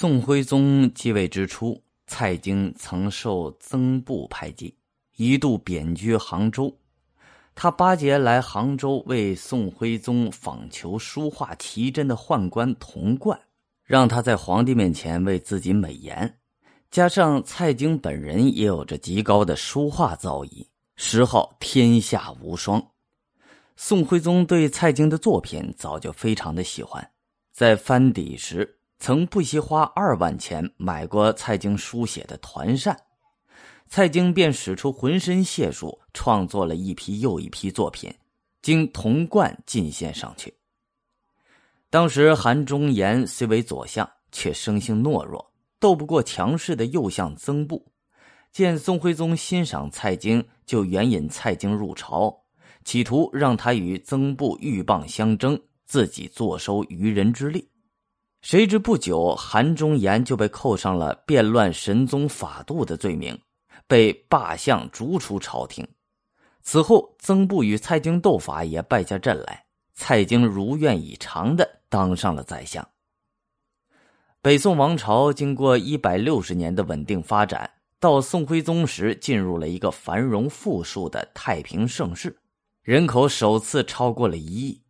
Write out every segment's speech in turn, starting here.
宋徽宗继位之初，蔡京曾受曾布排挤，一度贬居杭州。他巴结来杭州为宋徽宗访求书画奇珍的宦官童贯，让他在皇帝面前为自己美言。加上蔡京本人也有着极高的书画造诣，时号天下无双。宋徽宗对蔡京的作品早就非常的喜欢，在翻底时。曾不惜花二万钱买过蔡京书写的团扇，蔡京便使出浑身解数创作了一批又一批作品，经童贯进献上去。当时韩忠言虽为左相，却生性懦弱，斗不过强势的右相曾布。见宋徽宗欣赏蔡京，就援引蔡京入朝，企图让他与曾布鹬蚌相争，自己坐收渔人之利。谁知不久，韩忠言就被扣上了变乱神宗法度的罪名，被罢相逐出朝廷。此后，曾布与蔡京斗法也败下阵来，蔡京如愿以偿的当上了宰相。北宋王朝经过一百六十年的稳定发展，到宋徽宗时进入了一个繁荣富庶的太平盛世，人口首次超过了一亿。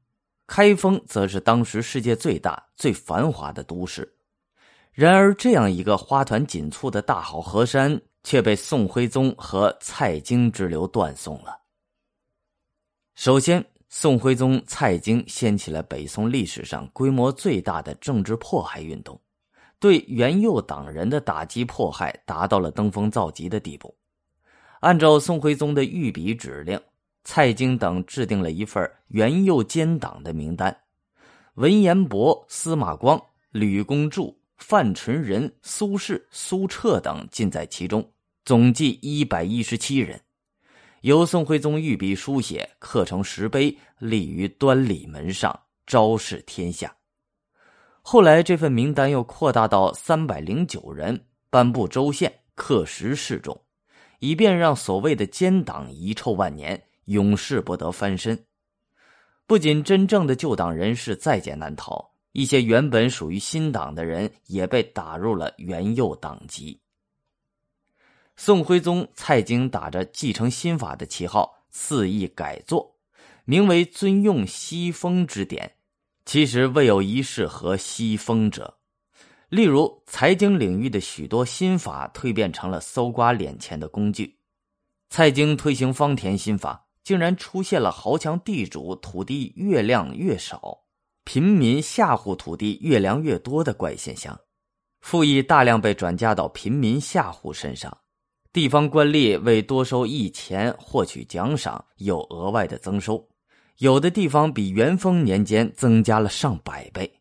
开封则是当时世界最大、最繁华的都市，然而这样一个花团锦簇的大好河山，却被宋徽宗和蔡京之流断送了。首先，宋徽宗蔡京掀起了北宋历史上规模最大的政治迫害运动，对元佑党人的打击迫害达到了登峰造极的地步。按照宋徽宗的御笔指令。蔡京等制定了一份元佑奸党的名单，文彦博、司马光、吕公著、范纯仁、苏轼、苏辙等尽在其中，总计一百一十七人，由宋徽宗御笔书写，刻成石碑，立于端礼门上，昭示天下。后来这份名单又扩大到三百零九人，颁布州县，刻石示众，以便让所谓的奸党遗臭万年。永世不得翻身。不仅真正的旧党人士在劫难逃，一些原本属于新党的人也被打入了元佑党籍。宋徽宗蔡京打着继承新法的旗号，肆意改作，名为尊用西风之典，其实未有一事合西风者。例如，财经领域的许多新法蜕变成了搜刮敛钱的工具。蔡京推行方田新法。竟然出现了豪强地主土地越量越少，贫民下户土地越量越多的怪现象，赋役大量被转嫁到贫民下户身上，地方官吏为多收役钱获取奖赏，有额外的增收，有的地方比元丰年间增加了上百倍。